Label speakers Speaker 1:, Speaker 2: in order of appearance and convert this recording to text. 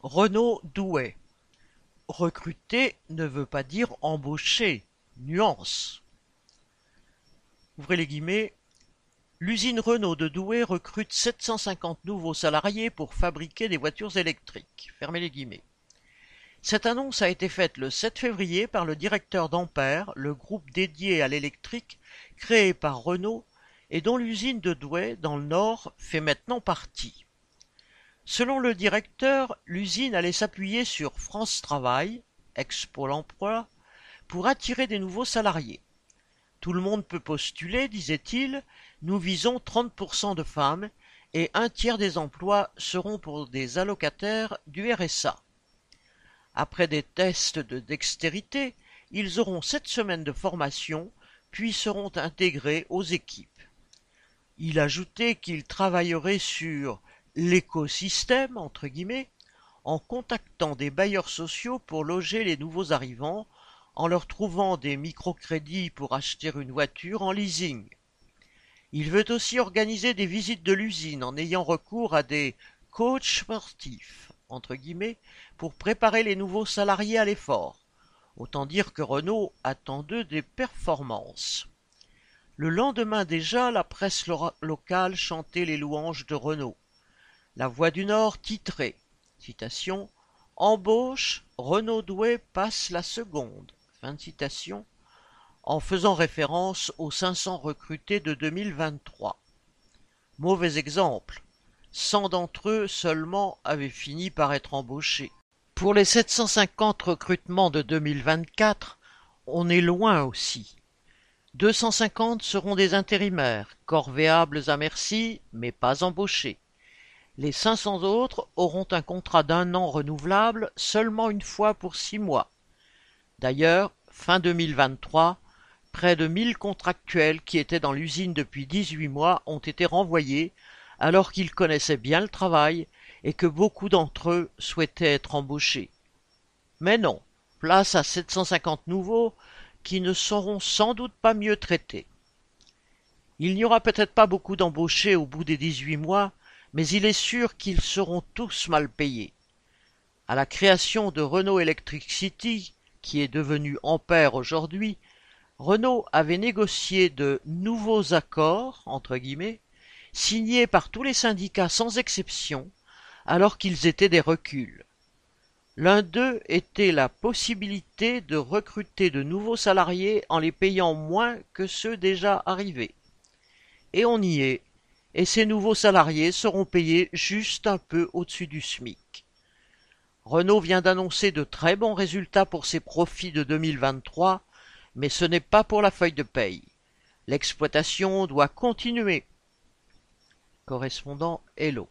Speaker 1: Renaud Douai. Recruter ne veut pas dire embaucher. Nuance. Ouvrez les guillemets. L'usine Renault de Douai recrute 750 nouveaux salariés pour fabriquer des voitures électriques. Fermez les guillemets. Cette annonce a été faite le 7 février par le directeur d'Ampère, le groupe dédié à l'électrique créé par Renault et dont l'usine de Douai, dans le Nord, fait maintenant partie. Selon le directeur, l'usine allait s'appuyer sur France Travail, ex-Pôle emploi, pour attirer des nouveaux salariés. Tout le monde peut postuler, disait-il, nous visons 30% de femmes et un tiers des emplois seront pour des allocataires du RSA. Après des tests de dextérité, ils auront sept semaines de formation, puis seront intégrés aux équipes. Il ajoutait qu'ils travailleraient sur l'écosystème, en contactant des bailleurs sociaux pour loger les nouveaux arrivants, en leur trouvant des microcrédits pour acheter une voiture en leasing. Il veut aussi organiser des visites de l'usine en ayant recours à des coachs sportifs, entre guillemets, pour préparer les nouveaux salariés à l'effort. Autant dire que Renault attend d'eux des performances. Le lendemain déjà, la presse locale chantait les louanges de Renault. La Voix du Nord titrait Embauche, Renaud Douai passe la seconde. En faisant référence aux 500 recrutés de 2023. Mauvais exemple, 100 d'entre eux seulement avaient fini par être embauchés. Pour les 750 recrutements de 2024, on est loin aussi. 250 seront des intérimaires, corvéables à merci, mais pas embauchés. Les 500 autres auront un contrat d'un an renouvelable seulement une fois pour six mois. D'ailleurs, fin 2023, près de 1000 contractuels qui étaient dans l'usine depuis 18 mois ont été renvoyés alors qu'ils connaissaient bien le travail et que beaucoup d'entre eux souhaitaient être embauchés. Mais non, place à 750 nouveaux qui ne seront sans doute pas mieux traités. Il n'y aura peut-être pas beaucoup d'embauchés au bout des 18 mois, mais il est sûr qu'ils seront tous mal payés. À la création de Renault Electric City, qui est devenu Ampère aujourd'hui, Renault avait négocié de nouveaux accords, entre guillemets, signés par tous les syndicats sans exception, alors qu'ils étaient des reculs. L'un d'eux était la possibilité de recruter de nouveaux salariés en les payant moins que ceux déjà arrivés. Et on y est, et ces nouveaux salariés seront payés juste un peu au-dessus du SMIC. Renault vient d'annoncer de très bons résultats pour ses profits de 2023, mais ce n'est pas pour la feuille de paye. L'exploitation doit continuer. Correspondant Hello.